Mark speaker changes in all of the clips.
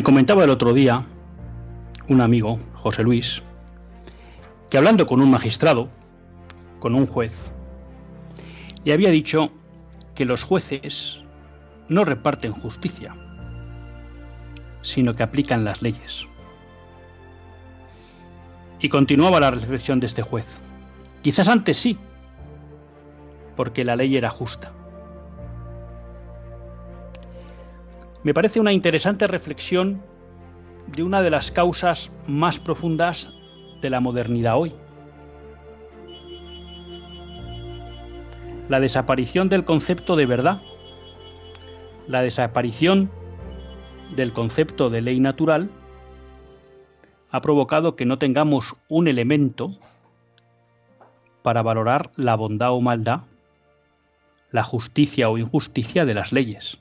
Speaker 1: Me comentaba el otro día un amigo, José Luis, que hablando con un magistrado, con un juez, le había dicho que los jueces no reparten justicia, sino que aplican las leyes. Y continuaba la reflexión de este juez. Quizás antes sí, porque la ley era justa. Me parece una interesante reflexión de una de las causas más profundas de la modernidad hoy. La desaparición del concepto de verdad, la desaparición del concepto de ley natural ha provocado que no tengamos un elemento para valorar la bondad o maldad, la justicia o injusticia de las leyes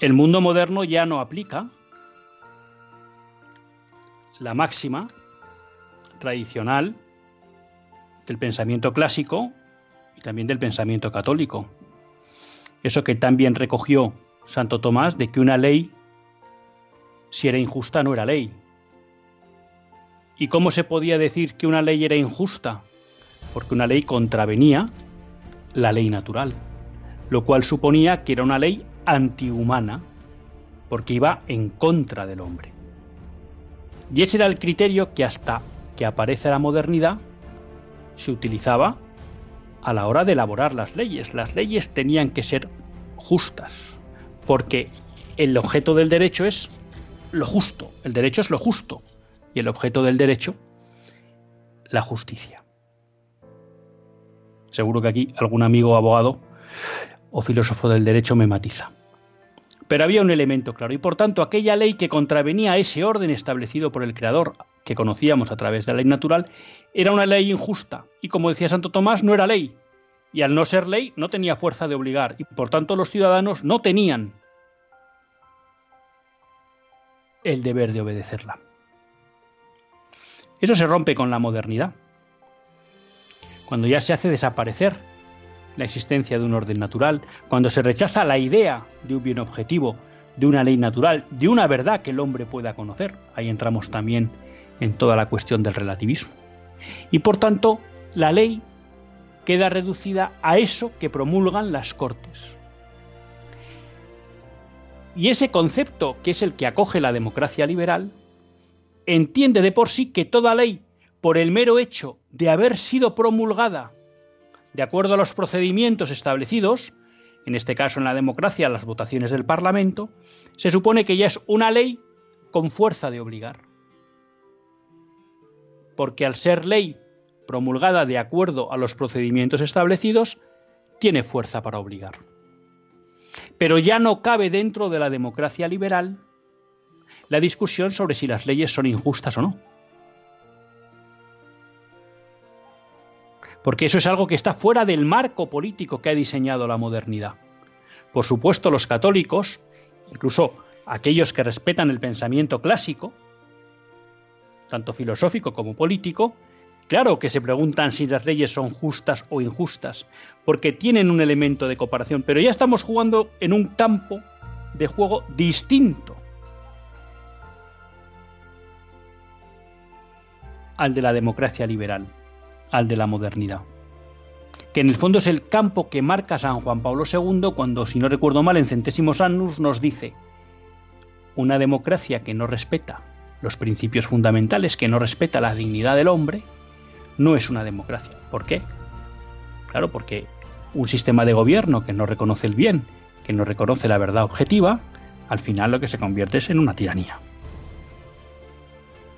Speaker 1: el mundo moderno ya no aplica la máxima tradicional del pensamiento clásico y también del pensamiento católico. Eso que tan bien recogió Santo Tomás de que una ley, si era injusta, no era ley. ¿Y cómo se podía decir que una ley era injusta? Porque una ley contravenía la ley natural, lo cual suponía que era una ley antihumana, porque iba en contra del hombre. Y ese era el criterio que hasta que aparece la modernidad se utilizaba a la hora de elaborar las leyes. Las leyes tenían que ser justas, porque el objeto del derecho es lo justo, el derecho es lo justo, y el objeto del derecho, la justicia. Seguro que aquí algún amigo abogado o filósofo del derecho me matiza. Pero había un elemento claro, y por tanto aquella ley que contravenía ese orden establecido por el Creador, que conocíamos a través de la ley natural, era una ley injusta, y como decía Santo Tomás, no era ley, y al no ser ley no tenía fuerza de obligar, y por tanto los ciudadanos no tenían el deber de obedecerla. Eso se rompe con la modernidad, cuando ya se hace desaparecer la existencia de un orden natural, cuando se rechaza la idea de un bien objetivo, de una ley natural, de una verdad que el hombre pueda conocer. Ahí entramos también en toda la cuestión del relativismo. Y por tanto, la ley queda reducida a eso que promulgan las Cortes. Y ese concepto, que es el que acoge la democracia liberal, entiende de por sí que toda ley, por el mero hecho de haber sido promulgada de acuerdo a los procedimientos establecidos, en este caso en la democracia las votaciones del Parlamento, se supone que ya es una ley con fuerza de obligar. Porque al ser ley promulgada de acuerdo a los procedimientos establecidos, tiene fuerza para obligar. Pero ya no cabe dentro de la democracia liberal la discusión sobre si las leyes son injustas o no. Porque eso es algo que está fuera del marco político que ha diseñado la modernidad. Por supuesto, los católicos, incluso aquellos que respetan el pensamiento clásico, tanto filosófico como político, claro que se preguntan si las leyes son justas o injustas, porque tienen un elemento de comparación, pero ya estamos jugando en un campo de juego distinto al de la democracia liberal al de la modernidad. Que en el fondo es el campo que marca San Juan Pablo II cuando, si no recuerdo mal, en Centésimos Annus nos dice, una democracia que no respeta los principios fundamentales, que no respeta la dignidad del hombre, no es una democracia. ¿Por qué? Claro, porque un sistema de gobierno que no reconoce el bien, que no reconoce la verdad objetiva, al final lo que se convierte es en una tiranía,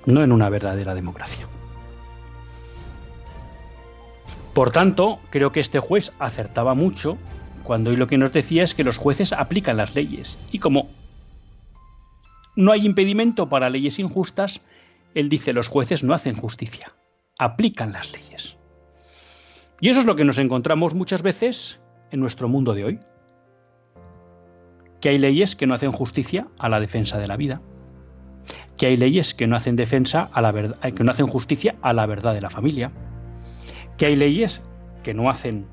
Speaker 1: no en una verdadera democracia. Por tanto, creo que este juez acertaba mucho cuando hoy lo que nos decía es que los jueces aplican las leyes. Y como no hay impedimento para leyes injustas, él dice los jueces no hacen justicia, aplican las leyes. Y eso es lo que nos encontramos muchas veces en nuestro mundo de hoy. Que hay leyes que no hacen justicia a la defensa de la vida. Que hay leyes que no hacen defensa a la verdad, que no hacen justicia a la verdad de la familia. Que hay leyes que no hacen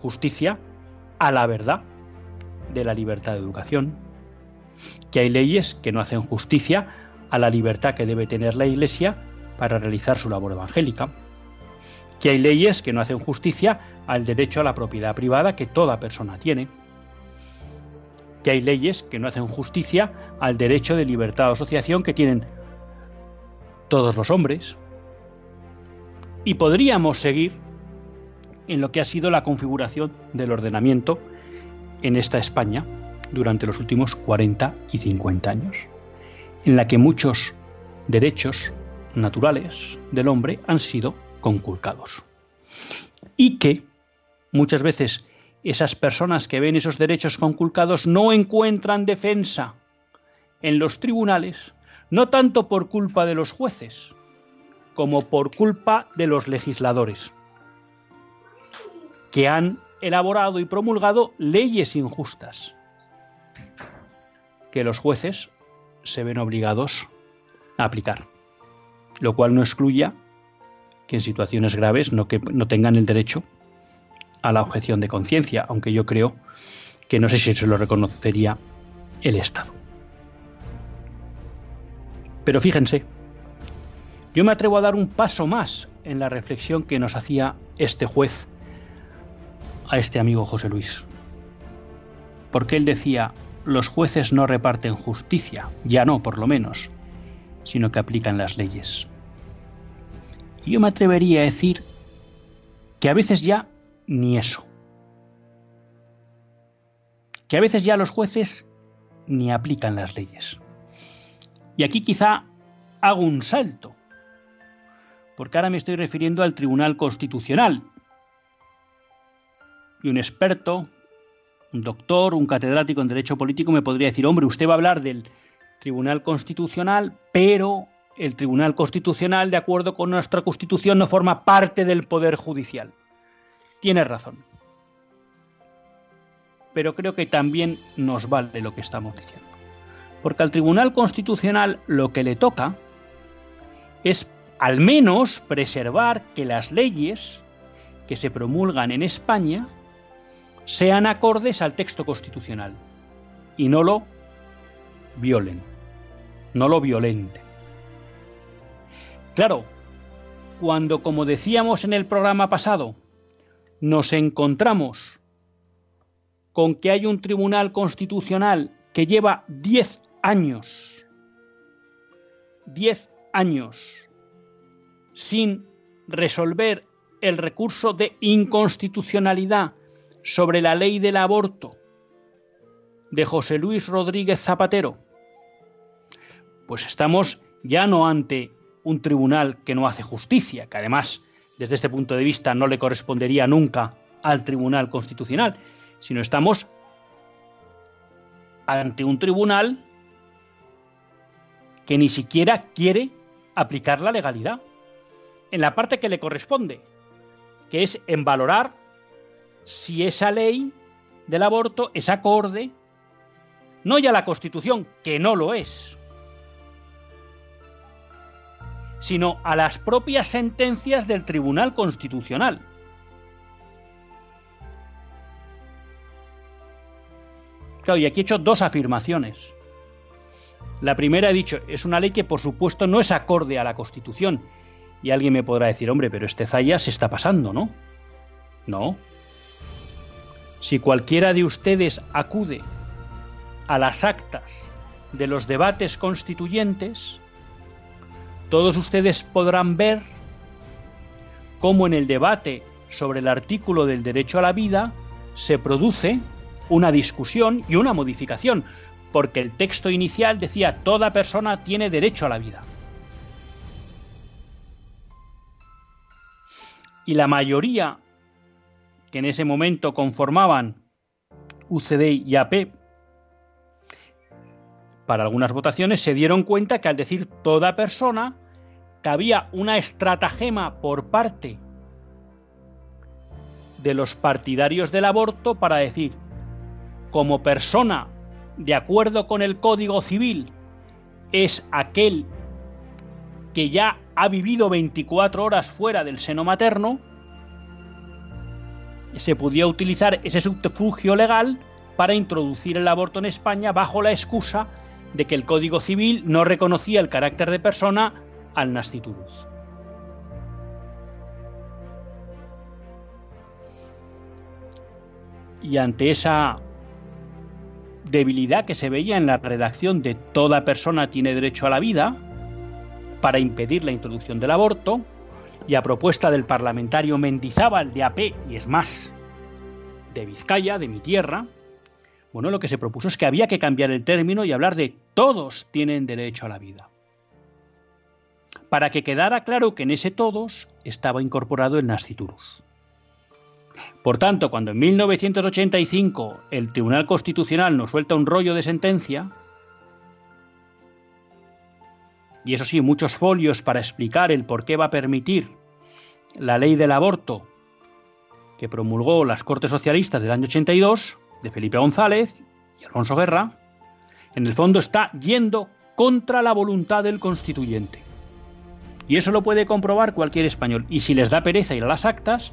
Speaker 1: justicia a la verdad de la libertad de educación. Que hay leyes que no hacen justicia a la libertad que debe tener la Iglesia para realizar su labor evangélica que hay leyes que no hacen justicia al derecho a la propiedad privada que toda persona tiene, que hay leyes que no hacen justicia al derecho de libertad de asociación que tienen todos los hombres. Y podríamos seguir en lo que ha sido la configuración del ordenamiento en esta España durante los últimos 40 y 50 años, en la que muchos derechos naturales del hombre han sido conculcados. Y que muchas veces esas personas que ven esos derechos conculcados no encuentran defensa en los tribunales, no tanto por culpa de los jueces, como por culpa de los legisladores, que han elaborado y promulgado leyes injustas, que los jueces se ven obligados a aplicar, lo cual no excluya que en situaciones graves no, no tengan el derecho a la objeción de conciencia, aunque yo creo que no sé si se lo reconocería el Estado. Pero fíjense, yo me atrevo a dar un paso más en la reflexión que nos hacía este juez a este amigo José Luis. Porque él decía, los jueces no reparten justicia, ya no por lo menos, sino que aplican las leyes yo me atrevería a decir que a veces ya ni eso. Que a veces ya los jueces ni aplican las leyes. Y aquí quizá hago un salto, porque ahora me estoy refiriendo al Tribunal Constitucional. Y un experto, un doctor, un catedrático en Derecho Político me podría decir, hombre, usted va a hablar del Tribunal Constitucional, pero el Tribunal Constitucional, de acuerdo con nuestra Constitución, no forma parte del Poder Judicial. Tiene razón. Pero creo que también nos vale lo que estamos diciendo. Porque al Tribunal Constitucional lo que le toca es al menos preservar que las leyes que se promulgan en España sean acordes al texto constitucional y no lo violen, no lo violenten. Claro, cuando, como decíamos en el programa pasado, nos encontramos con que hay un tribunal constitucional que lleva 10 años, 10 años, sin resolver el recurso de inconstitucionalidad sobre la ley del aborto de José Luis Rodríguez Zapatero, pues estamos ya no ante un tribunal que no hace justicia, que además desde este punto de vista no le correspondería nunca al Tribunal Constitucional, sino estamos ante un tribunal que ni siquiera quiere aplicar la legalidad en la parte que le corresponde, que es en valorar si esa ley del aborto es acorde no ya a la Constitución, que no lo es, sino a las propias sentencias del Tribunal Constitucional. Claro, y aquí he hecho dos afirmaciones. La primera he dicho, es una ley que por supuesto no es acorde a la Constitución. Y alguien me podrá decir, hombre, pero este Zaya se está pasando, ¿no? No. Si cualquiera de ustedes acude a las actas de los debates constituyentes, todos ustedes podrán ver cómo en el debate sobre el artículo del derecho a la vida se produce una discusión y una modificación, porque el texto inicial decía toda persona tiene derecho a la vida. Y la mayoría que en ese momento conformaban UCD y AP para algunas votaciones se dieron cuenta que al decir toda persona que había una estratagema por parte de los partidarios del aborto para decir como persona de acuerdo con el Código Civil es aquel que ya ha vivido 24 horas fuera del seno materno, se podía utilizar ese subterfugio legal para introducir el aborto en España bajo la excusa de que el Código Civil no reconocía el carácter de persona al nasciturus. Y ante esa debilidad que se veía en la redacción de toda persona tiene derecho a la vida, para impedir la introducción del aborto, y a propuesta del parlamentario Mendizábal de AP, y es más, de Vizcaya, de mi tierra, bueno, lo que se propuso es que había que cambiar el término y hablar de todos tienen derecho a la vida. Para que quedara claro que en ese todos estaba incorporado el nasciturus. Por tanto, cuando en 1985 el Tribunal Constitucional nos suelta un rollo de sentencia, y eso sí, muchos folios para explicar el por qué va a permitir la ley del aborto que promulgó las Cortes Socialistas del año 82, de Felipe González y Alfonso Guerra, en el fondo está yendo contra la voluntad del constituyente. Y eso lo puede comprobar cualquier español. Y si les da pereza ir a las actas,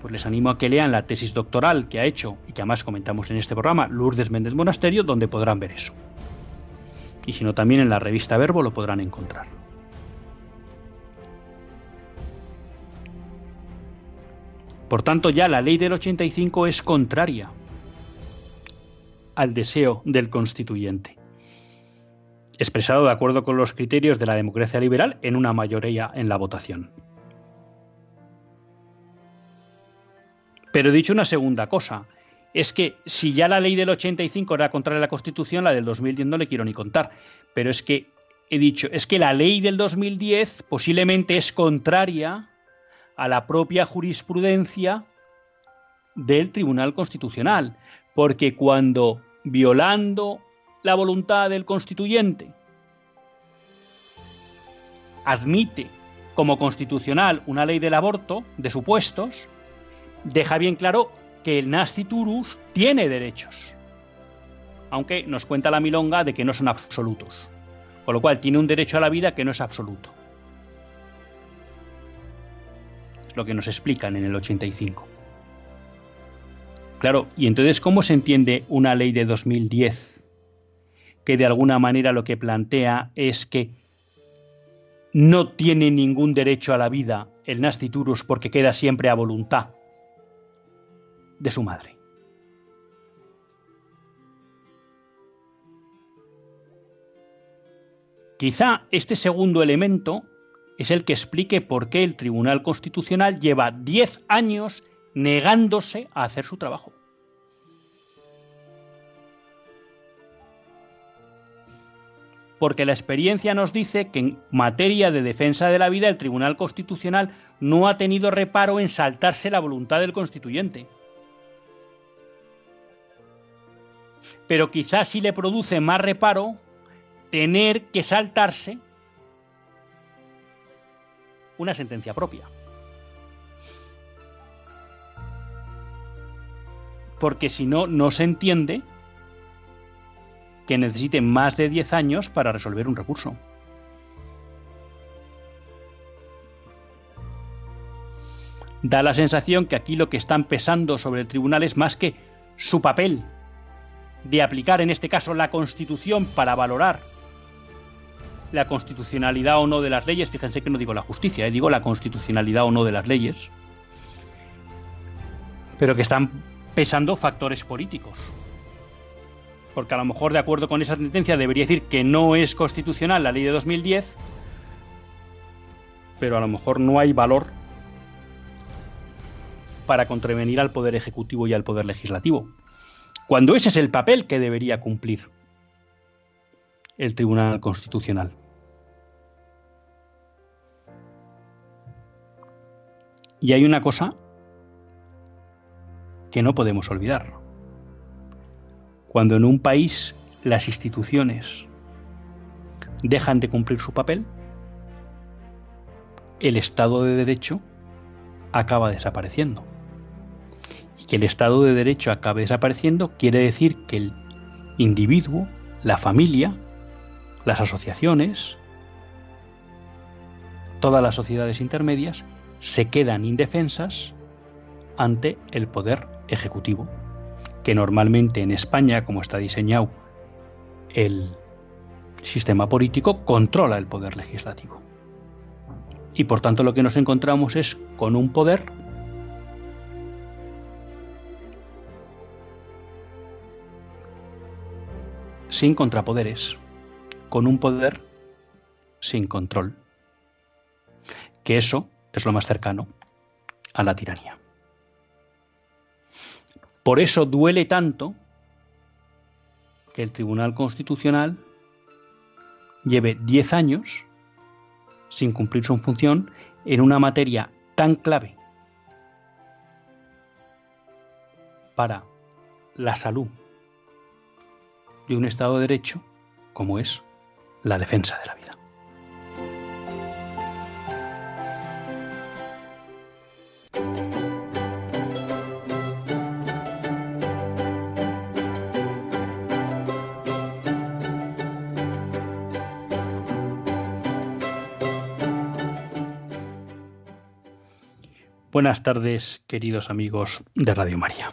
Speaker 1: pues les animo a que lean la tesis doctoral que ha hecho y que además comentamos en este programa Lourdes Méndez Monasterio, donde podrán ver eso y si no también en la revista Verbo lo podrán encontrar. Por tanto, ya la ley del 85 es contraria al deseo del constituyente, expresado de acuerdo con los criterios de la democracia liberal en una mayoría en la votación. Pero he dicho una segunda cosa, es que si ya la ley del 85 era contraria a la Constitución, la del 2010 no le quiero ni contar. Pero es que he dicho, es que la ley del 2010 posiblemente es contraria a la propia jurisprudencia del Tribunal Constitucional. Porque cuando, violando la voluntad del constituyente, admite como constitucional una ley del aborto de supuestos, deja bien claro que el nasciturus tiene derechos, aunque nos cuenta la milonga de que no son absolutos, con lo cual tiene un derecho a la vida que no es absoluto. Es lo que nos explican en el 85. Claro, y entonces, ¿cómo se entiende una ley de 2010 que de alguna manera lo que plantea es que no tiene ningún derecho a la vida el nasciturus porque queda siempre a voluntad de su madre. Quizá este segundo elemento es el que explique por qué el Tribunal Constitucional lleva 10 años negándose a hacer su trabajo. Porque la experiencia nos dice que en materia de defensa de la vida el Tribunal Constitucional no ha tenido reparo en saltarse la voluntad del constituyente. Pero quizás sí le produce más reparo tener que saltarse una sentencia propia. Porque si no, no se entiende que necesite más de 10 años para resolver un recurso. Da la sensación que aquí lo que están pesando sobre el tribunal es más que su papel de aplicar en este caso la Constitución para valorar la constitucionalidad o no de las leyes, fíjense que no digo la justicia, eh, digo la constitucionalidad o no de las leyes, pero que están pesando factores políticos. Porque a lo mejor de acuerdo con esa sentencia debería decir que no es constitucional la ley de 2010, pero a lo mejor no hay valor para contravenir al poder ejecutivo y al poder legislativo, cuando ese es el papel que debería cumplir el Tribunal Constitucional. Y hay una cosa que no podemos olvidar. Cuando en un país las instituciones dejan de cumplir su papel, el Estado de Derecho acaba desapareciendo. Que el Estado de Derecho acabe desapareciendo quiere decir que el individuo, la familia, las asociaciones, todas las sociedades intermedias se quedan indefensas ante el poder ejecutivo, que normalmente en España, como está diseñado el sistema político, controla el poder legislativo. Y por tanto lo que nos encontramos es con un poder sin contrapoderes, con un poder sin control. Que eso es lo más cercano a la tiranía. Por eso duele tanto que el Tribunal Constitucional lleve 10 años sin cumplir su función en una materia tan clave para la salud de un Estado de Derecho como es la defensa de la vida. Buenas tardes, queridos amigos de Radio María.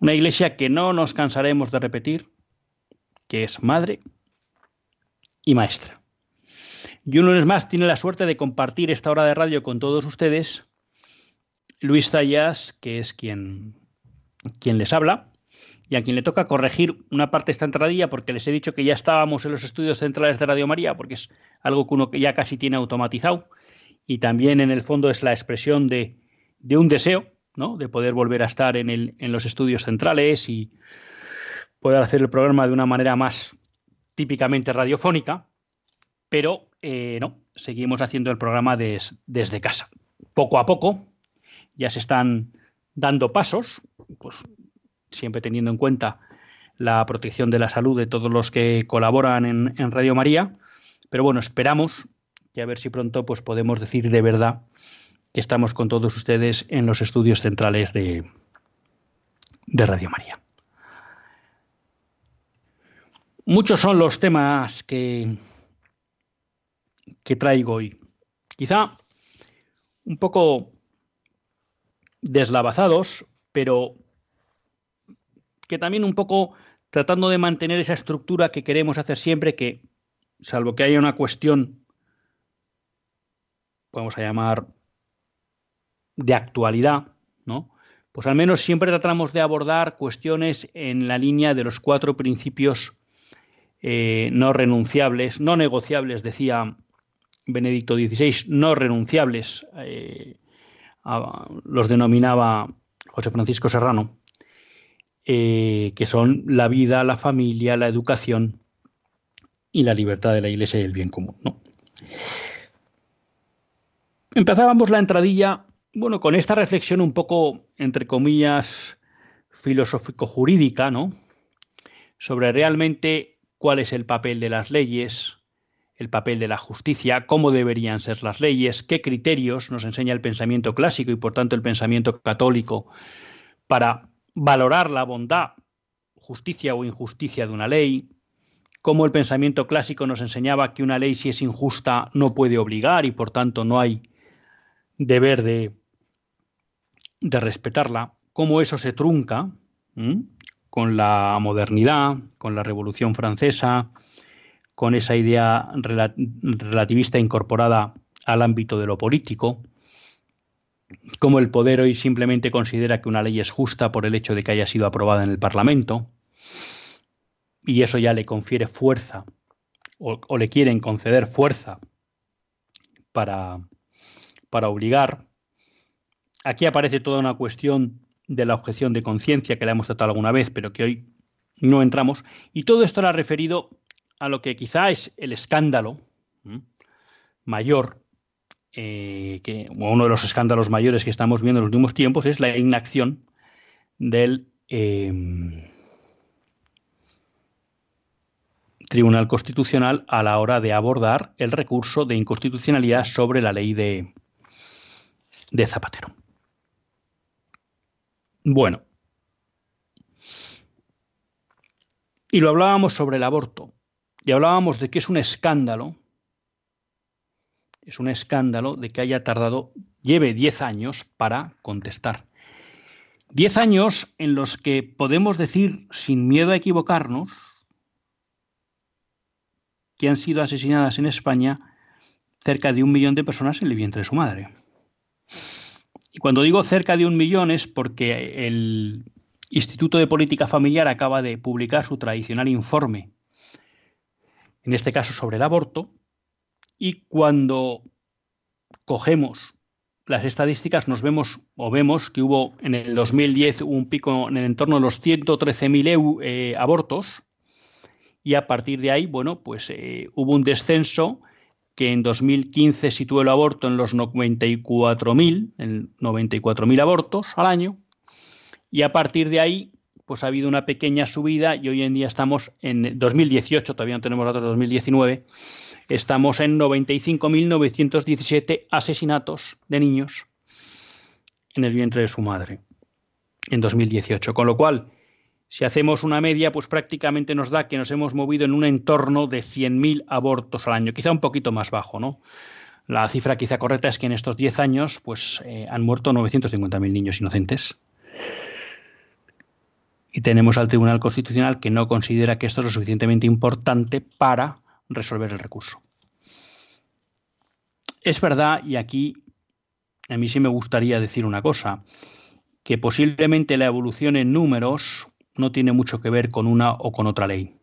Speaker 1: Una Iglesia que no nos cansaremos de repetir, que es madre y maestra. Y un lunes más tiene la suerte de compartir esta hora de radio con todos ustedes Luis Zayas, que es quien, quien les habla, y a quien le toca corregir una parte de esta entradilla, porque les he dicho que ya estábamos en los estudios centrales de Radio María, porque es algo que uno ya casi tiene automatizado, y también en el fondo es la expresión de, un deseo, ¿no? de poder volver a estar en, el, en, los estudios centrales y poder hacer el programa de una manera más típicamente radiofónica, pero eh, no, seguimos haciendo el programa desde casa. Poco a poco ya se están dando pasos, pues siempre teniendo en cuenta la protección de la salud de todos los que colaboran en, en Radio María, pero bueno, esperamos y a ver si pronto pues podemos decir de verdad estamos con todos ustedes en los estudios centrales de, de Radio María. Muchos son los temas que, que traigo hoy. Quizá un poco deslavazados, pero que también un poco tratando de mantener esa estructura que queremos hacer siempre, que salvo que haya una cuestión vamos a llamar, de actualidad, ¿no? Pues al menos siempre tratamos de abordar cuestiones en la línea de los cuatro principios eh, no renunciables, no negociables, decía Benedicto XVI, no renunciables, eh, los denominaba José Francisco Serrano, eh, que son la vida, la familia, la educación y la libertad de la Iglesia y el bien común. Empezábamos la entradilla, bueno, con esta reflexión un poco, entre comillas, filosófico-jurídica, ¿no? Sobre realmente cuál es el papel de las leyes, el papel de la justicia, cómo deberían ser las leyes, qué criterios nos enseña el pensamiento clásico y por tanto el pensamiento católico para valorar la bondad, justicia o injusticia de una ley, cómo el pensamiento clásico nos enseñaba que una ley si es injusta no puede obligar y por tanto no hay deber de, de respetarla, cómo eso se trunca con la modernidad, con la Revolución Francesa, con esa idea relativista incorporada al ámbito de lo político, cómo el poder hoy simplemente considera que una ley es justa por el hecho de que haya sido aprobada en el Parlamento, y eso ya le confiere fuerza, o, le quieren conceder fuerza para, para obligar. Aquí aparece toda una cuestión de la objeción de conciencia que la hemos tratado alguna vez, pero que hoy no entramos. Y todo esto era referido a lo que quizá es el escándalo mayor, eh, que uno de los escándalos mayores que estamos viendo en los últimos tiempos es la inacción del em, Tribunal Constitucional a la hora de abordar el recurso de inconstitucionalidad sobre la ley de, de Zapatero. Bueno, y lo hablábamos sobre el aborto, y hablábamos de que es un escándalo, es un escándalo de que haya tardado, lleve 10 años para contestar. 10 años en los que podemos decir, sin miedo a equivocarnos, que han sido asesinadas en España cerca de un millón de personas en el vientre de su madre. Y cuando digo cerca de un millón es porque el Instituto de Política Familiar acaba de publicar su tradicional informe, en este caso sobre el aborto, y cuando cogemos las estadísticas nos vemos o vemos que hubo en el 2010 un pico en el entorno de los 113.000 eh, abortos y a partir de ahí, bueno, pues eh, hubo un descenso que en 2015 situó el aborto en los 94.000, en 94.000 abortos al año, y a partir de ahí, pues ha habido una pequeña subida y hoy en día estamos en 2018, todavía no tenemos datos de 2019, estamos en 95.917 asesinatos de niños en el vientre de su madre en 2018, con lo cual si hacemos una media, pues prácticamente nos da que nos hemos movido en un entorno de 100.000 abortos al año, quizá un poquito más bajo, ¿no? La cifra quizá correcta es que en estos 10 años pues, eh, han muerto 950.000 niños inocentes. Y tenemos al Tribunal Constitucional que no considera que esto es lo suficientemente importante para resolver el recurso. Es verdad, y aquí a mí sí me gustaría decir una cosa, que posiblemente la evolución en números no tiene mucho que ver con una o con otra ley.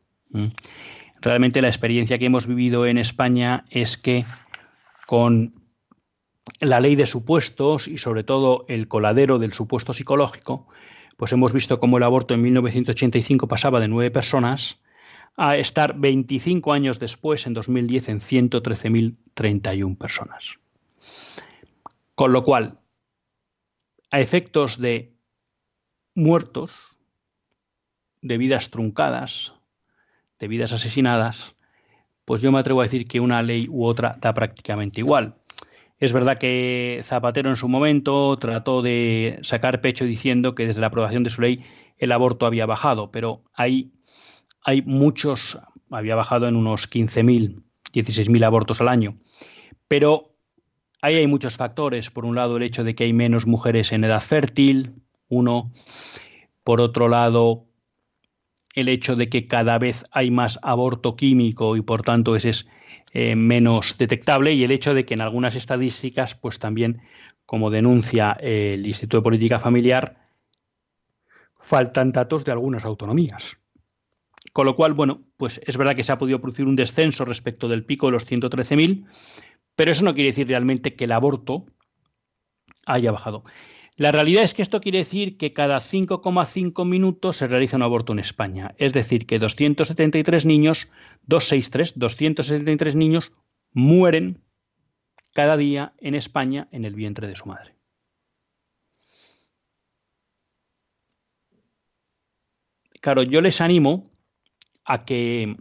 Speaker 1: Realmente la experiencia que hemos vivido en España es que con la ley de supuestos y sobre todo el coladero del supuesto psicológico, pues hemos visto cómo el aborto en 1985 pasaba de nueve personas a estar 25 años después, en 2010, en 113.031 personas. Con lo cual, a efectos de muertos, de vidas truncadas, de vidas asesinadas, pues yo me atrevo a decir que una ley u otra da prácticamente igual. Es verdad que Zapatero en su momento trató de sacar pecho diciendo que desde la aprobación de su ley el aborto había bajado, pero hay, hay muchos, había bajado en unos 15.000, 16.000 abortos al año. Pero ahí hay muchos factores. Por un lado, el hecho de que hay menos mujeres en edad fértil, uno. Por otro lado, el hecho de que cada vez hay más aborto químico y por tanto ese es eh, menos detectable y el hecho de que en algunas estadísticas pues también como denuncia el Instituto de Política Familiar faltan datos de algunas autonomías. Con lo cual, bueno, pues es verdad que se ha podido producir un descenso respecto del pico de los 113.000, pero eso no quiere decir realmente que el aborto haya bajado. La realidad es que esto quiere decir que cada 5,5 minutos se realiza un aborto en España. Es decir, que 273 niños, 263, 273 niños mueren cada día en España en el vientre de su madre. Claro, yo les animo a que,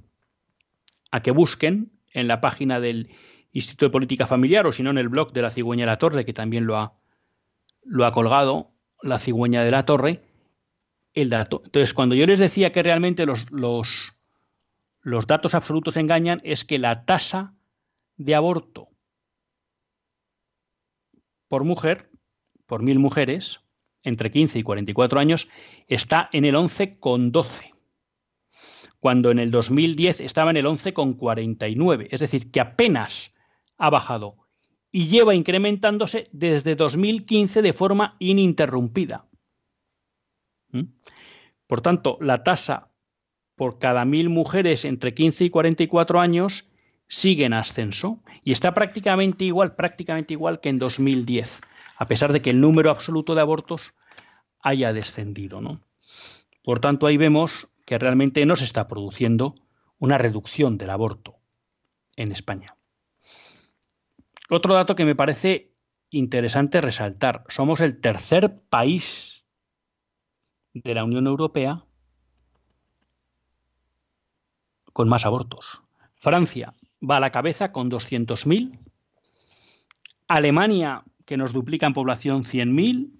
Speaker 1: a que busquen en la página del Instituto de Política Familiar o si no en el blog de la Cigüeña de la Torre, que también lo ha, lo ha colgado la cigüeña de la torre el dato. Entonces, cuando yo les decía que realmente los, los, los datos absolutos engañan, es que la tasa de aborto por mujer, por mil mujeres, entre 15 y 44 años está en el 11,12, cuando en el 2010 estaba en el 11,49, es decir, que apenas ha bajado y lleva incrementándose desde 2015 de forma ininterrumpida. ¿Mm? Por tanto, la tasa por cada mil mujeres entre 15 y 44 años sigue en ascenso y está prácticamente igual, prácticamente igual que en 2010, a pesar de que el número absoluto de abortos haya descendido. ¿no? Por tanto, ahí vemos que realmente no se está produciendo una reducción del aborto en España. Otro dato que me parece interesante resaltar, somos el tercer país de la Unión Europea con más abortos. Francia va a la cabeza con 200.000. Alemania, que nos duplica en población 100.000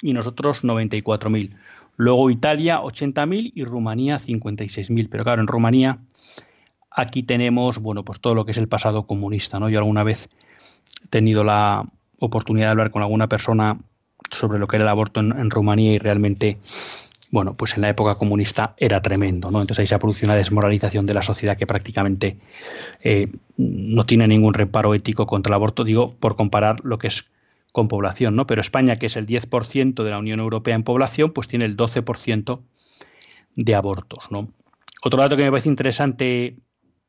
Speaker 1: y nosotros 94.000. Luego Italia 80.000 y Rumanía 56.000. Pero claro, en Rumanía aquí tenemos, bueno, pues todo lo que es el pasado comunista. Yo alguna vez he tenido la oportunidad de hablar con alguna persona sobre lo que era el aborto en Rumanía y realmente bueno, pues en la época comunista era tremendo. Entonces ahí se ha producido una desmoralización de la sociedad que prácticamente eh, no tiene ningún reparo ético contra el aborto, digo, por comparar lo que es con población, ¿no? Pero España, que es el 10% de la Unión Europea en población, pues tiene el 12% de abortos. Otro dato que me parece interesante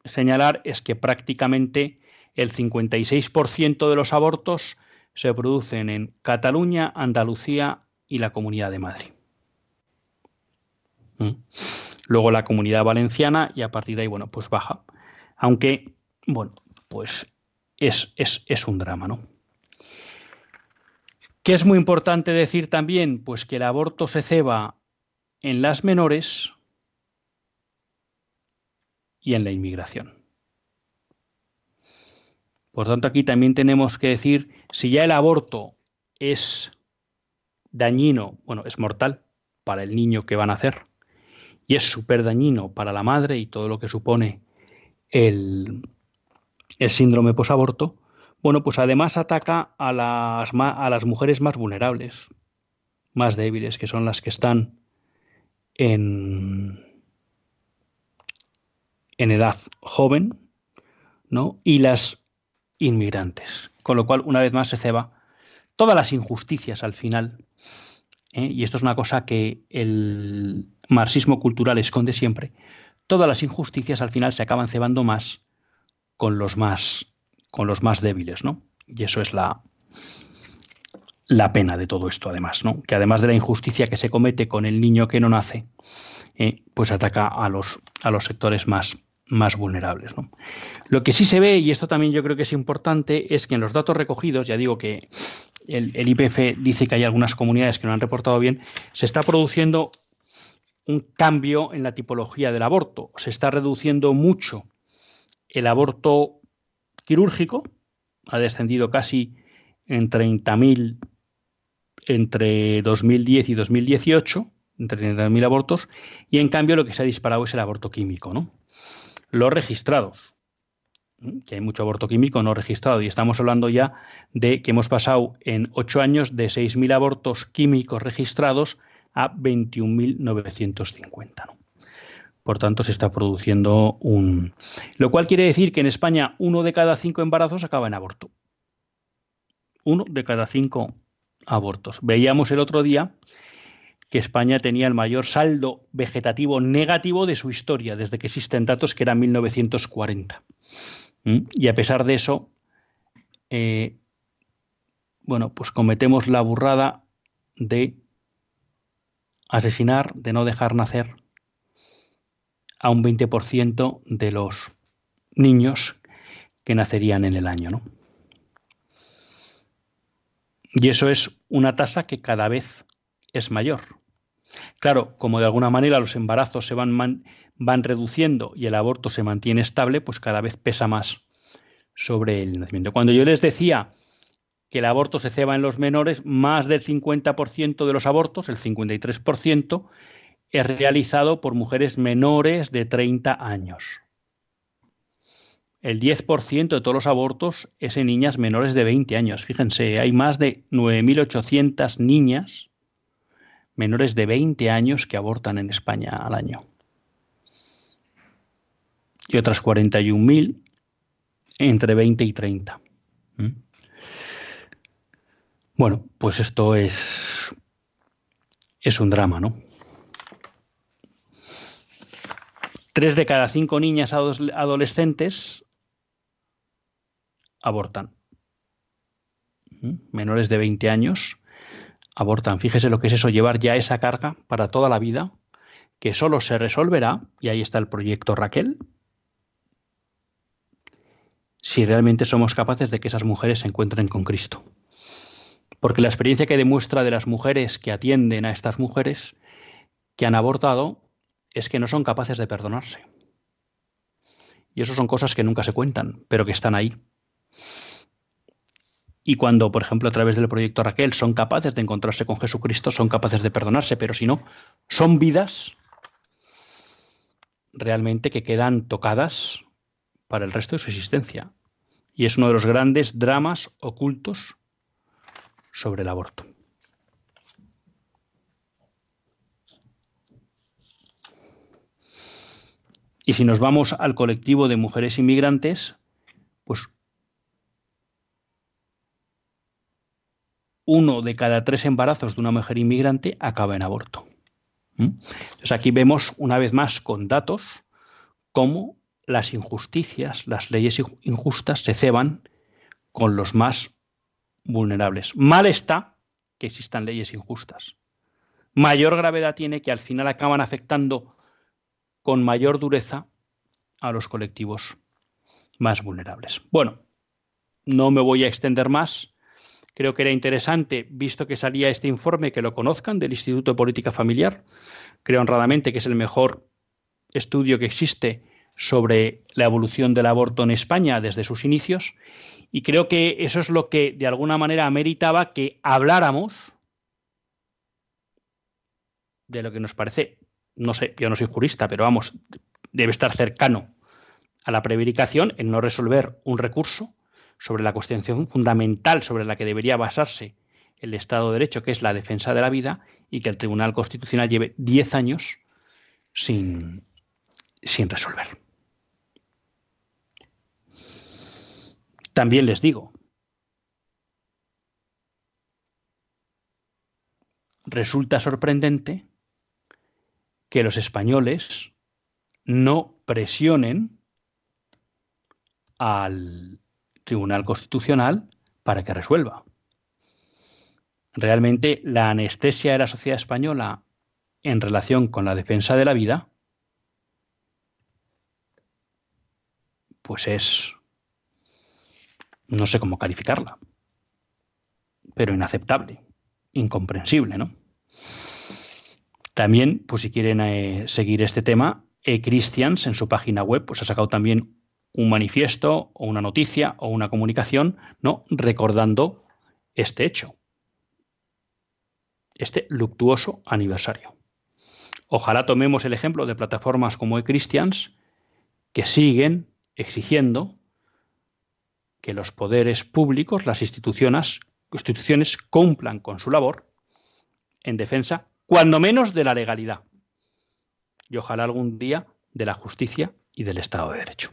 Speaker 1: señalar es que prácticamente el 56% de los abortos se producen en Cataluña, Andalucía y la Comunidad de Madrid. Mm. Luego la comunidad valenciana y a partir de ahí, bueno, pues baja. Aunque, bueno, pues es, es, un drama, ¿no? ¿Qué es muy importante decir también? Pues que el aborto se ceba en las menores y en la inmigración. Por tanto, aquí también tenemos que decir, si ya el aborto es dañino, bueno, es mortal para el niño que van a hacer, y es súper dañino para la madre y todo lo que supone el, el síndrome posaborto, bueno, pues además ataca a las, a las mujeres más vulnerables, más débiles, que son las que están en, en edad joven, ¿no? Y las inmigrantes. Con lo cual, una vez más, se ceba todas las injusticias al final ¿eh? y esto es una cosa que el marxismo cultural esconde siempre, todas las injusticias al final se acaban cebando más con los más, con los más débiles, ¿no? Y eso es la, la pena de todo esto, además, ¿no? Que además de la injusticia que se comete con el niño que no nace, ¿eh? pues ataca a los, a los sectores más, más vulnerables. Lo que sí se ve, y esto también yo creo que es importante, es que en los datos recogidos, ya digo que el, IPF dice que hay algunas comunidades que no han reportado bien, se está produciendo un cambio en la tipología del aborto. Se está reduciendo mucho el aborto quirúrgico, ha descendido casi en 30.000 entre 2010 y 2018, entre 30.000 abortos, y en cambio lo que se ha disparado es el aborto químico, ¿no? Los registrados, que hay mucho aborto químico no registrado y estamos hablando ya de que hemos pasado en ocho años de 6.000 abortos químicos registrados a 21.950. Por tanto, se está produciendo un... Lo cual quiere decir que en España uno de cada cinco embarazos acaba en aborto. Uno de cada cinco abortos. Veíamos el otro día que España tenía el mayor saldo vegetativo negativo de su historia, desde que existen datos que era 1940. ¿Mm? Y a pesar de eso, eh, bueno, pues cometemos la burrada de asesinar, de no dejar nacer a un 20% de los niños que nacerían en el año, ¿no? Y eso es una tasa que cada vez es mayor. Claro, como de alguna manera los embarazos se van, van reduciendo y el aborto se mantiene estable, pues cada vez pesa más sobre el nacimiento. Cuando yo les decía que el aborto se ceba en los menores, más del 50% de los abortos, el 53%, es realizado por mujeres menores de 30 años. el 10% de todos los abortos es en niñas menores de 20 años. Fíjense, hay más de 9.800 niñas menores de 20 años que abortan en España al año. Y otras 41.000 entre 20 y 30. ¿Mm? Bueno, pues esto es, es un drama, ¿no? Tres de cada cinco niñas adolescentes abortan. Menores de 20 años abortan. Fíjese lo que es eso, llevar ya esa carga para toda la vida, que solo se resolverá, y ahí está el proyecto Raquel, si realmente somos capaces de que esas mujeres se encuentren con Cristo. Porque la experiencia que demuestra de las mujeres que atienden a estas mujeres que han abortado es que no son capaces de perdonarse. Y eso son cosas que nunca se cuentan, pero que están ahí. Y cuando, por ejemplo, a través del proyecto Raquel son capaces de encontrarse con Jesucristo, son capaces de perdonarse, pero si no, son vidas realmente que quedan tocadas para el resto de su existencia. Y es uno de los grandes dramas ocultos sobre el aborto. Y si nos vamos al colectivo de mujeres inmigrantes, pues uno de cada tres embarazos de una mujer inmigrante acaba en aborto. ¿Mm? Entonces aquí vemos una vez más con datos cómo las injusticias, las leyes injustas se ceban con los más vulnerables. Mal está que existan leyes injustas. Mayor gravedad tiene que al final acaban afectando con mayor dureza a los colectivos más vulnerables. Bueno, no me voy a extender más. Creo que era interesante, visto que salía este informe, que lo conozcan del Instituto de Política Familiar. Creo honradamente que es el mejor estudio que existe sobre la evolución del aborto en España desde sus inicios. Y creo que eso es lo que de alguna manera meritaba que habláramos de lo que nos parece, no sé, yo no soy jurista, pero vamos, debe estar cercano a la prevaricación en no resolver un recurso sobre la cuestión fundamental sobre la que debería basarse el Estado de Derecho, que es la defensa de la vida, y que el Tribunal Constitucional lleve 10 años sin, sin resolver. También les digo, resulta sorprendente que los españoles no presionen al Tribunal Constitucional para que resuelva. Realmente la anestesia de la sociedad española en relación con la defensa de la vida, pues es, no sé cómo calificarla, pero inaceptable, incomprensible, ¿no? También, pues si quieren eh, seguir este tema, e Christians en su página web pues ha sacado también un manifiesto o una noticia o una comunicación, ¿no? recordando este hecho, este luctuoso aniversario. Ojalá tomemos el ejemplo de plataformas como eChristians que siguen exigiendo que los poderes públicos, las instituciones, instituciones cumplan con su labor en defensa, cuando menos, de la legalidad y ojalá algún día de la justicia y del Estado de Derecho.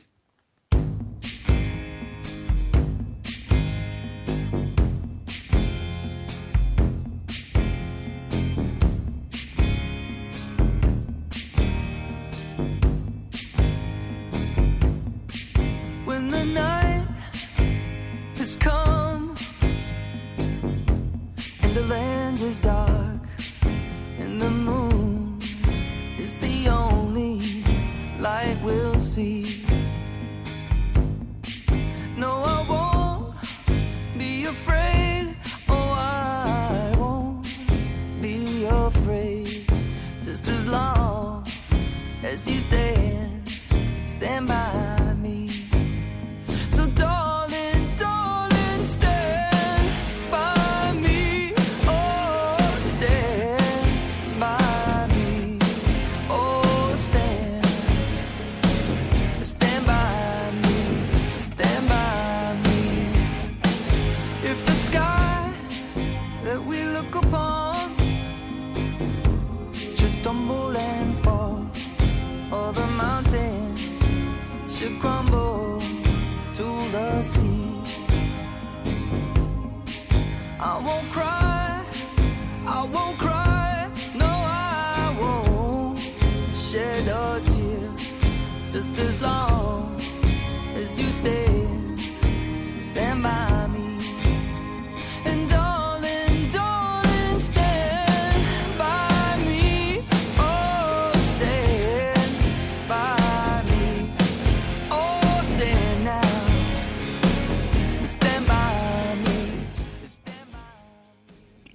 Speaker 2: see. No, I won't be afraid. Oh, I won't be afraid. Just as long as you stand, stand by.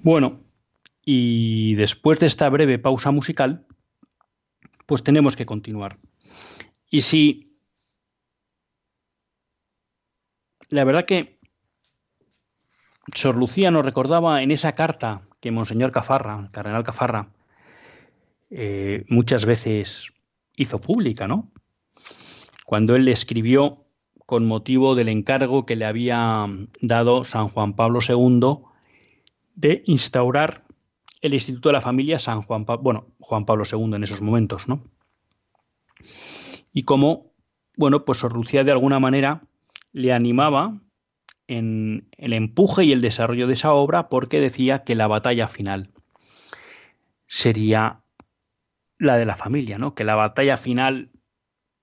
Speaker 1: Bueno, y después de esta breve pausa musical, pues tenemos que continuar. Y si la verdad que Sor Lucía nos recordaba en esa carta que Monseñor Cafarra, Cardenal Cafarra, eh, muchas veces hizo pública, ¿no? Cuando él le escribió con motivo del encargo que le había dado San Juan Pablo II de instaurar el Instituto de la Familia San Juan Pablo, bueno, Juan Pablo II en esos momentos, ¿no? Y cómo, bueno, pues Sor Lucía de alguna manera le animaba en el empuje y el desarrollo de esa obra porque decía que la batalla final sería la de la familia, ¿no? Que la batalla final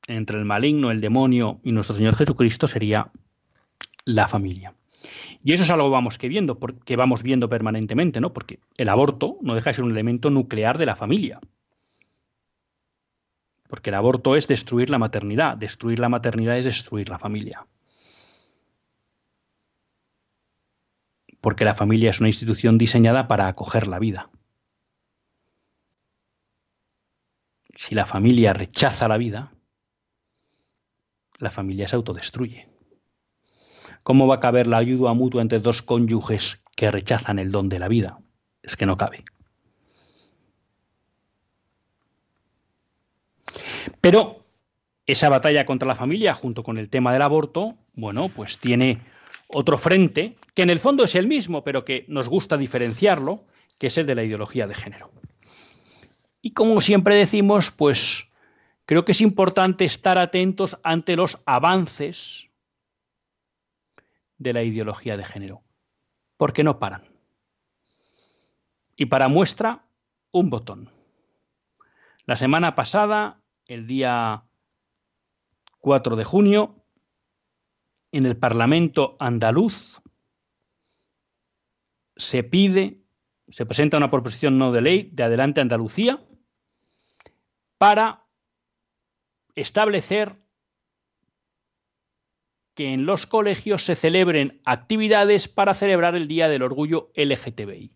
Speaker 1: entre el maligno, el demonio y nuestro Señor Jesucristo sería la familia. Y eso es algo vamos que viendo, que vamos viendo permanentemente, ¿no? Porque el aborto no deja de ser un elemento nuclear de la familia. Porque el aborto es destruir la maternidad, destruir la maternidad es destruir la familia. Porque la familia es una institución diseñada para acoger la vida. Si la familia rechaza la vida, la familia se autodestruye. ¿Cómo va a caber la ayuda mutua entre dos cónyuges que rechazan el don de la vida? Es que no cabe. Pero esa batalla contra la familia, junto con el tema del aborto, bueno, pues tiene otro frente, que en el fondo es el mismo, pero que nos gusta diferenciarlo, que es el de la ideología de género. Y como siempre decimos, pues creo que es importante estar atentos ante los avances de la ideología de género, porque no paran. Y para muestra, un botón. La semana pasada, el día 4 de junio, en el Parlamento andaluz se pide, se presenta una proposición no de ley de Adelante Andalucía para establecer que en los colegios se celebren actividades para celebrar el Día del Orgullo LGTBI.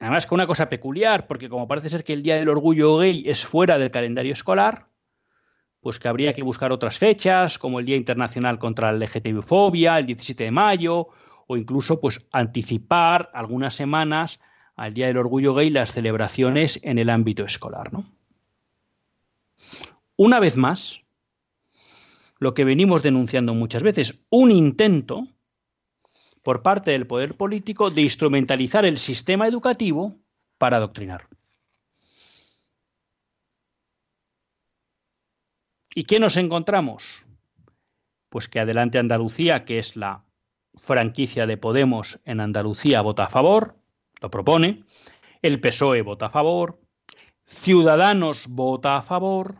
Speaker 1: Además, con una cosa peculiar, porque como parece ser que el Día del Orgullo Gay es fuera del calendario escolar, pues que habría que buscar otras fechas, como el Día Internacional contra la LGTBI-fobia, el 17 de mayo, o incluso pues anticipar algunas semanas al Día del Orgullo Gay las celebraciones en el ámbito escolar. ¿no? Una vez más, lo que venimos denunciando muchas veces, un intento por parte del poder político de instrumentalizar el sistema educativo para adoctrinar. ¿Y qué nos encontramos? Pues que Adelante Andalucía, que es la franquicia de Podemos en Andalucía, vota a favor, lo propone, el PSOE vota a favor, Ciudadanos vota a favor,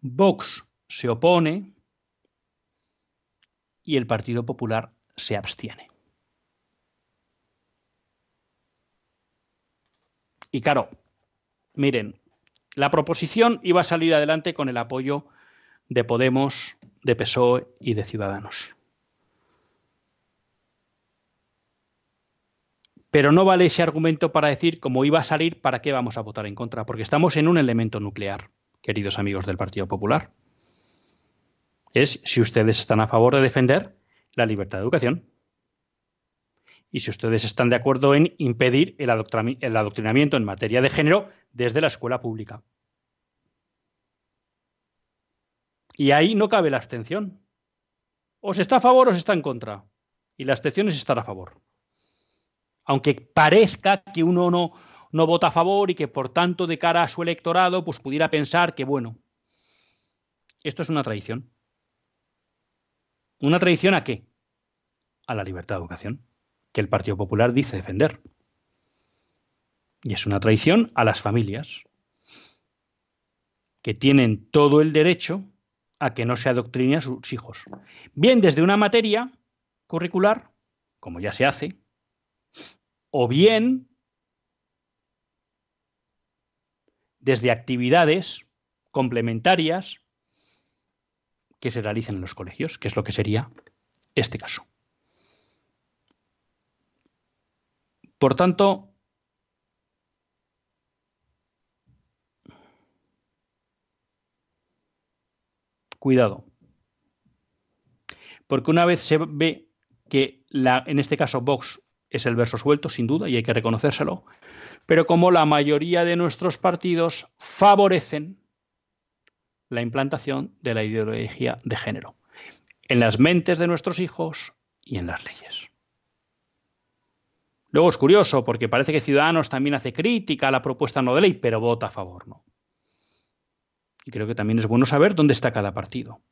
Speaker 1: Vox se opone y el Partido Popular se abstiene. Y claro, miren, la proposición iba a salir adelante con el apoyo de Podemos, de PSOE y de Ciudadanos. Pero no vale ese argumento para decir, como iba a salir, ¿para qué vamos a votar en contra? Porque estamos en un elemento nuclear, queridos amigos del Partido Popular es si ustedes están a favor de defender la libertad de educación y si ustedes están de acuerdo en impedir el, adoctrinamiento en materia de género desde la escuela pública. Y ahí no cabe la abstención. O se está a favor o se está en contra. Y la abstención es estar a favor. Aunque parezca que uno no, no vota a favor y que por tanto de cara a su electorado pues pudiera pensar que bueno, Esto es una tradición. ¿Una tradición a qué? A la libertad de educación, que el Partido Popular dice defender. Y es una traición a las familias, que tienen todo el derecho a que no se adoctrine a sus hijos. Bien desde una materia curricular, como ya se hace, o bien desde actividades complementarias que se realicen en los colegios, que es lo que sería este caso. Por tanto, cuidado. Porque una vez se ve que en este caso Vox es el verso suelto, sin duda, y hay que reconocérselo, pero como la mayoría de nuestros partidos favorecen la implantación de la ideología de género en las mentes de nuestros hijos y en las leyes. Luego es curioso porque parece que Ciudadanos también hace crítica a la propuesta no de ley, pero vota a favor, ¿no? Y creo que también es bueno saber dónde está cada partido.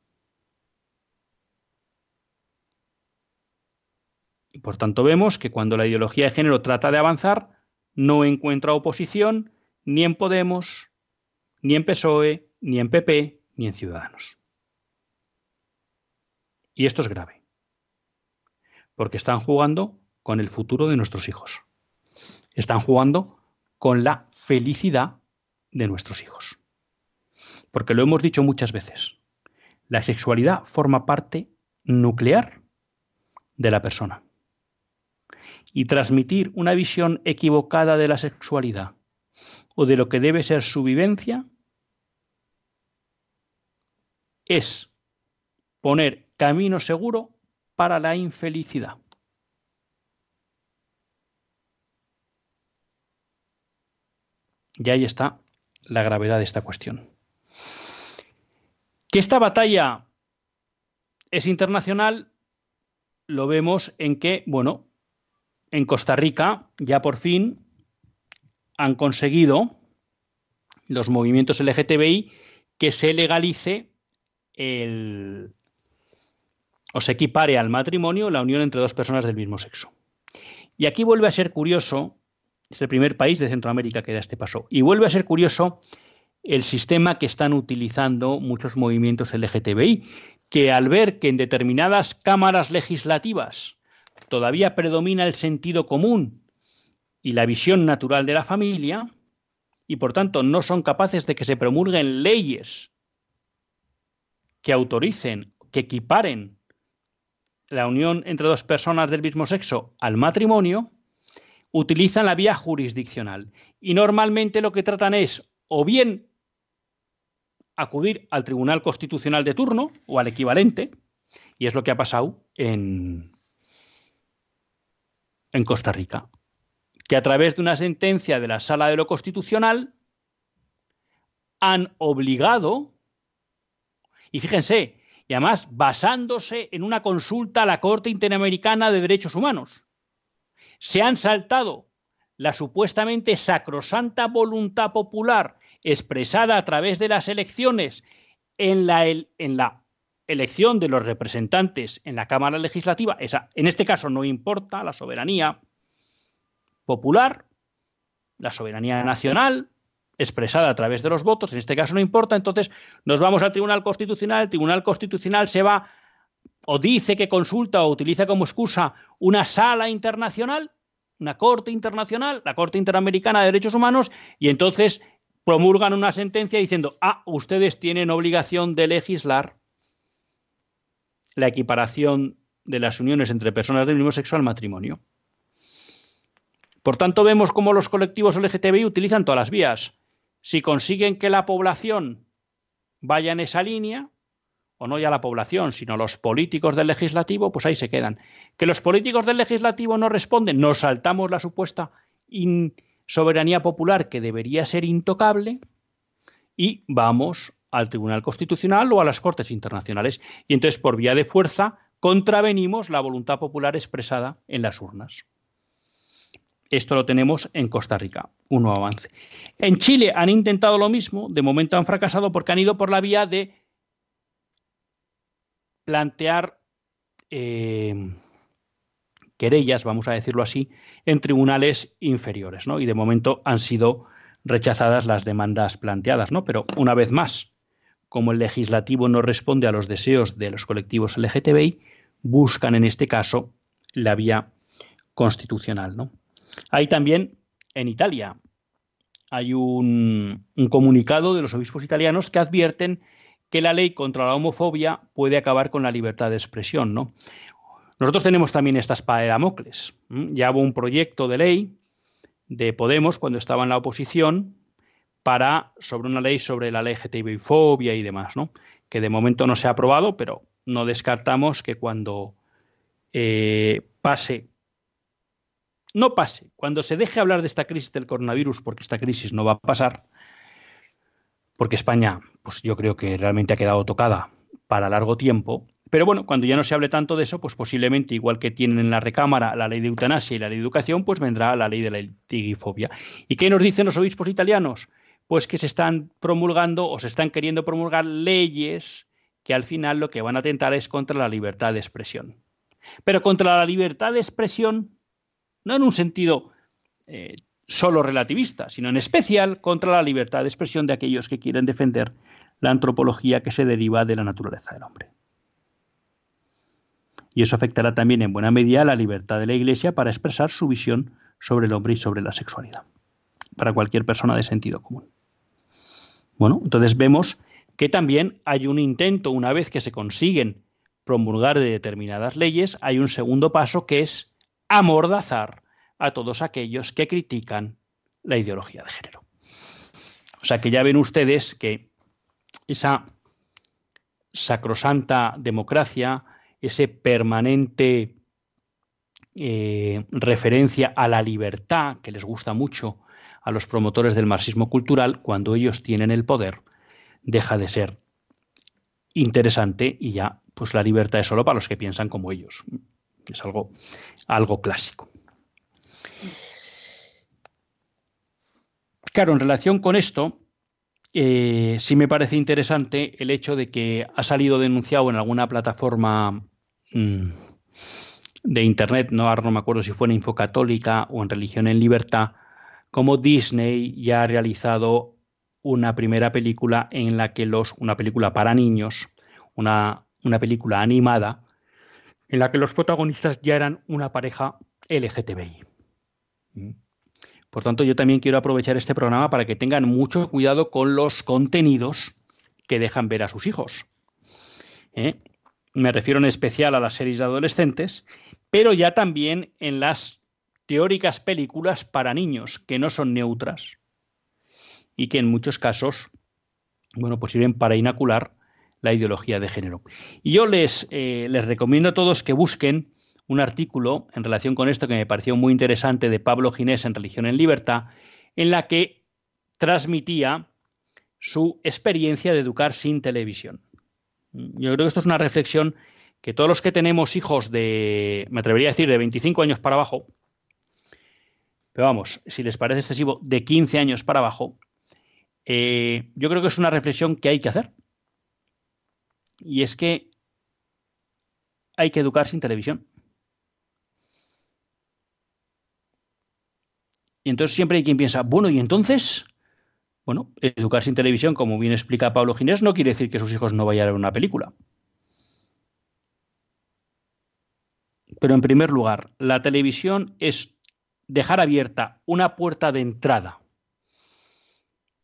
Speaker 1: Y por tanto vemos que cuando la ideología de género trata de avanzar, no encuentra oposición ni en Podemos, ni en PSOE, ni en PP, ni en Ciudadanos. Y esto es grave, porque están jugando con el futuro de nuestros hijos. Están jugando con la felicidad de nuestros hijos porque lo hemos dicho muchas veces, la sexualidad forma parte nuclear de la persona. Y transmitir una visión equivocada de la sexualidad o de lo que debe ser su vivencia es poner camino seguro para la infelicidad. Y ahí está la gravedad de esta cuestión. Que esta batalla es internacional lo vemos en que, bueno, en Costa Rica ya por fin han conseguido los movimientos LGTBI que se legalice el, o se equipare al matrimonio la unión entre dos personas del mismo sexo. Y aquí vuelve a ser curioso, es el primer país de Centroamérica que da este paso, y vuelve a ser curioso el sistema que están utilizando muchos movimientos LGTBI, que al ver que en determinadas cámaras legislativas todavía predomina el sentido común y la visión natural de la familia, y por tanto no son capaces de que se promulguen leyes que autoricen, que equiparen la unión entre dos personas del mismo sexo al matrimonio, utilizan la vía jurisdiccional. Y normalmente lo que tratan es o bien acudir al Tribunal Constitucional de turno o al equivalente, y es lo que ha pasado en, en Costa Rica, que a través de una sentencia de la Sala de lo Constitucional han obligado, y fíjense, y además basándose en una consulta a la Corte Interamericana de Derechos Humanos, se han saltado la supuestamente sacrosanta voluntad popular expresada a través de las elecciones en la, elección de los representantes en la Cámara Legislativa, en este caso no importa la soberanía popular, la soberanía nacional, expresada a través de los votos, en este caso no importa, entonces nos vamos al Tribunal Constitucional, el Tribunal Constitucional se va o dice que consulta o utiliza como excusa una sala internacional, una corte internacional, la Corte Interamericana de Derechos Humanos, y entonces promulgan una sentencia diciendo, ah, ustedes tienen obligación de legislar la equiparación de las uniones entre personas del mismo sexo al matrimonio. Por tanto, vemos cómo los colectivos LGTBI utilizan todas las vías. Si consiguen que la población vaya en esa línea, o no ya la población, sino los políticos del legislativo, pues ahí se quedan. Que los políticos del legislativo no responden, nos saltamos la supuesta soberanía popular que debería ser intocable y vamos al Tribunal Constitucional o a las Cortes Internacionales. Y entonces, por vía de fuerza, contravenimos la voluntad popular expresada en las urnas. Esto lo tenemos en Costa Rica, un nuevo avance. En Chile han intentado lo mismo, de momento han fracasado porque han ido por la vía de plantear eh, querellas, vamos a decirlo así, en tribunales inferiores, ¿no? Y de momento han sido rechazadas las demandas planteadas, ¿no? Pero una vez más, como el legislativo no responde a los deseos de los colectivos LGTBI, buscan en este caso la vía constitucional, ¿no? Hay también en Italia hay un, un comunicado de los obispos italianos que advierten que la ley contra la homofobia puede acabar con la libertad de expresión, ¿no? Nosotros tenemos también esta espada de Damocles. Ya hubo un proyecto de ley de Podemos cuando estaba en la oposición para sobre una ley sobre la LGTBI-fobia y demás, ¿no? Que de momento no se ha aprobado, pero no descartamos que cuando eh, pase, no pase, cuando se deje hablar de esta crisis del coronavirus, porque esta crisis no va a pasar, porque España, pues yo creo que realmente ha quedado tocada para largo tiempo, pero bueno, cuando ya no se hable tanto de eso, pues posiblemente, igual que tienen en la recámara la ley de eutanasia y la ley de educación, pues vendrá la ley de la tigifobia. ¿Y qué nos dicen los obispos italianos? Pues que se están promulgando o se están queriendo promulgar leyes que al final lo que van a atentar es contra la libertad de expresión. Pero contra la libertad de expresión, no en un sentido eh, solo relativista, sino en especial contra la libertad de expresión de aquellos que quieren defender la antropología que se deriva de la naturaleza del hombre y eso afectará también en buena medida la libertad de la Iglesia para expresar su visión sobre el hombre y sobre la sexualidad, para cualquier persona de sentido común. Bueno, entonces vemos que también hay un intento, una vez que se consiguen promulgar de determinadas leyes, hay un segundo paso que es amordazar a todos aquellos que critican la ideología de género. O sea que ya ven ustedes que esa sacrosanta democracia, ese permanente eh, referencia a la libertad que les gusta mucho a los promotores del marxismo cultural, cuando ellos tienen el poder, deja de ser interesante y ya pues la libertad es solo para los que piensan como ellos. Es algo, algo clásico. Claro, en relación con esto, eh, sí me parece interesante el hecho de que ha salido denunciado en alguna plataforma mm, de internet, no, me acuerdo si fue en Infocatólica o en Religión en Libertad, como Disney ya ha realizado una primera película en la que los, una película para niños, una, una película animada, en la que los protagonistas ya eran una pareja LGTBI. ¿Mm? Por tanto, yo también quiero aprovechar este programa para que tengan mucho cuidado con los contenidos que dejan ver a sus hijos. ¿Eh? Me refiero en especial a las series de adolescentes, pero ya también en las teóricas películas para niños, que no son neutras y que en muchos casos, bueno, pues sirven para inocular la ideología de género. Y yo les, eh, les recomiendo a todos que busquen un artículo en relación con esto que me pareció muy interesante de Pablo Ginés en Religión en Libertad, en la que transmitía su experiencia de educar sin televisión. Yo creo que esto es una reflexión que todos los que tenemos hijos de, me atrevería a decir, de 25 años para abajo, pero vamos, si les parece excesivo, de 15 años para abajo, eh, yo creo que es una reflexión que hay que hacer. Y es que hay que educar sin televisión. Y entonces siempre hay quien piensa, bueno, y entonces, bueno, educar sin televisión, como bien explica Pablo Ginés, no quiere decir que sus hijos no vayan a ver una película. Pero en primer lugar, la televisión es dejar abierta una puerta de entrada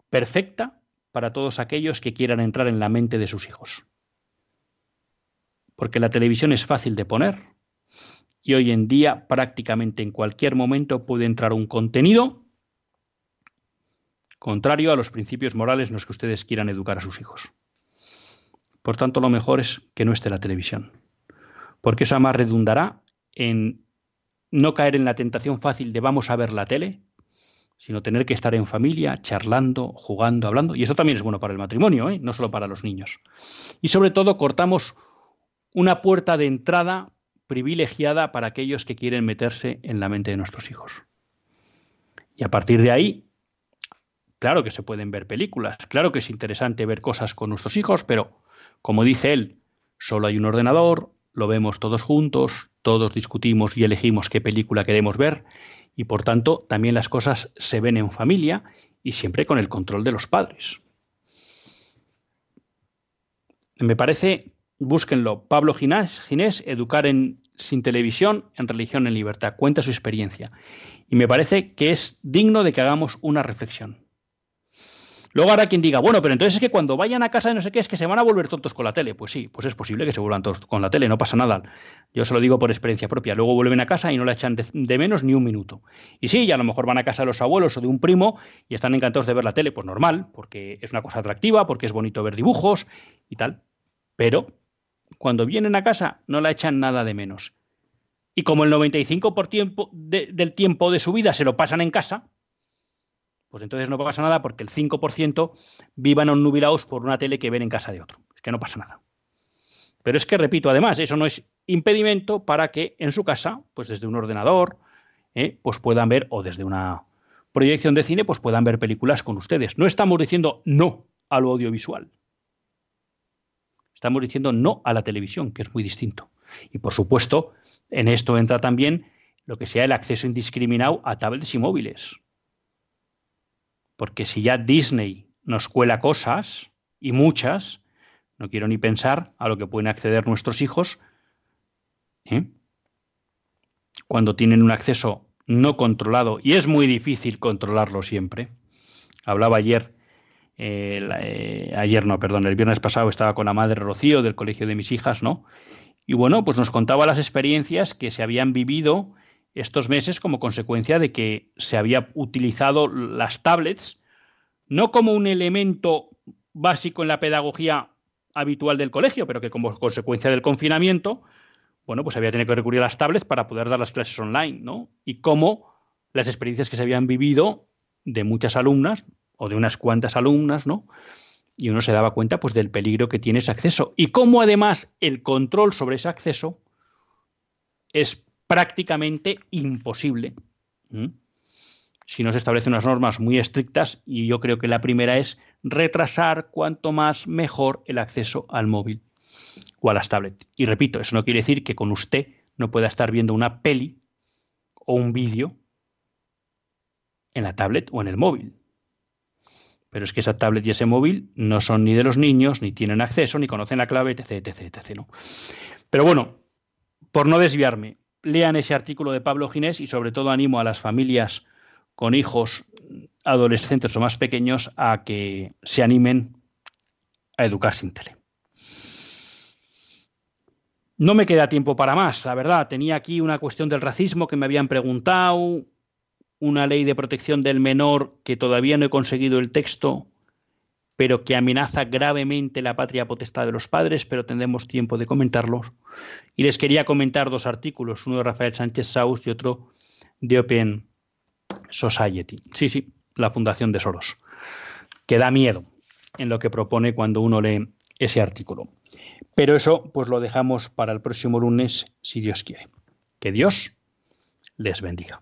Speaker 1: perfecta para todos aquellos que quieran entrar en la mente de sus hijos. Porque la televisión es fácil de poner, y hoy en día prácticamente en cualquier momento puede entrar un contenido contrario a los principios morales en los que ustedes quieran educar a sus hijos. Por tanto, lo mejor es que no esté la televisión, porque eso además redundará en no caer en la tentación fácil de vamos a ver la tele, sino tener que estar en familia, charlando, jugando, hablando. Y eso también es bueno para el matrimonio, ¿eh? no solo para los niños. Y sobre todo cortamos una puerta de entrada privilegiada para aquellos que quieren meterse en la mente de nuestros hijos. Y a partir de ahí, claro que se pueden ver películas, claro que es interesante ver cosas con nuestros hijos, pero como dice él, Solo hay un ordenador, lo vemos todos juntos, todos discutimos y elegimos qué película queremos ver y por tanto también las cosas se ven en familia y siempre con el control de los padres. Me parece, búsquenlo, Pablo Ginés, Educar en, sin televisión, en religión en libertad, cuenta su experiencia. Y me parece que es digno de que hagamos una reflexión. Luego habrá quien diga, bueno, pero entonces es que cuando vayan a casa de no sé qué es que se van a volver tontos con la tele. Pues sí, pues es posible que se vuelvan tontos con la tele, no pasa nada. Yo se lo digo por experiencia propia. Luego vuelven a casa y no la echan de, menos ni un minuto. Y sí, ya a lo mejor van a casa de los abuelos o de un primo y están encantados de ver la tele, pues normal, porque es una cosa atractiva, porque es bonito ver dibujos y tal. Pero cuando vienen a casa no la echan nada de menos. Y como el 95% del tiempo de su vida se lo pasan en casa, pues entonces no pasa nada porque el 5% vivan nubilados por una tele que ven en casa de otro. Es que no pasa nada. Pero es que, repito, además, eso no es impedimento para que en su casa, pues desde un ordenador, eh, pues puedan ver, o desde una proyección de cine, pues puedan ver películas con ustedes. No estamos diciendo no al audiovisual. Estamos diciendo no a la televisión, que es muy distinto. Y por supuesto, en esto entra también lo que sea el acceso indiscriminado a tablets y móviles. Porque si ya Disney nos cuela cosas, y muchas, no quiero ni pensar a lo que pueden acceder nuestros hijos, ¿eh? cuando tienen un acceso no controlado, y es muy difícil controlarlo siempre. Hablaba ayer, eh, eh, ayer no, perdón, el viernes pasado estaba con la madre Rocío del colegio de mis hijas, ¿no? Y bueno, pues nos contaba las experiencias que se habían vivido estos meses como consecuencia de que se había utilizado las tablets no como un elemento básico en la pedagogía habitual del colegio, pero que como consecuencia del confinamiento, bueno, pues había tenido que recurrir a las tablets para poder dar las clases online, ¿no? Y cómo las experiencias que se habían vivido de muchas alumnas o de unas cuantas alumnas, ¿no? Y uno se daba cuenta pues del peligro que tiene ese acceso y cómo además el control sobre ese acceso es prácticamente imposible. Si no se establecen unas normas muy estrictas, y yo creo que la primera es retrasar cuanto más mejor el acceso al móvil o a las tablets. Y repito, eso no quiere decir que con usted no pueda estar viendo una peli o un vídeo en la tablet o en el móvil. Pero es que esa tablet y ese móvil no son ni de los niños, ni tienen acceso, ni conocen la clave, etc, etc, etc. ¿no? Pero bueno, por no desviarme, lean ese artículo de Pablo Ginés y sobre todo animo a las familias con hijos adolescentes o más pequeños a que se animen a educar sin tele. No me queda tiempo para más, la verdad. Tenía aquí una cuestión del racismo que me habían preguntado, una ley de protección del menor que todavía no he conseguido el texto, pero que amenaza gravemente la patria potestad de los padres, pero tendremos tiempo de comentarlos. Y les quería comentar dos artículos, uno de Rafael Sánchez Saus y otro de Open Society. Sí, sí, la Fundación de Soros, que da miedo en lo que propone cuando uno lee ese artículo. Pero eso pues lo dejamos para el próximo lunes, si Dios quiere. Que Dios les bendiga.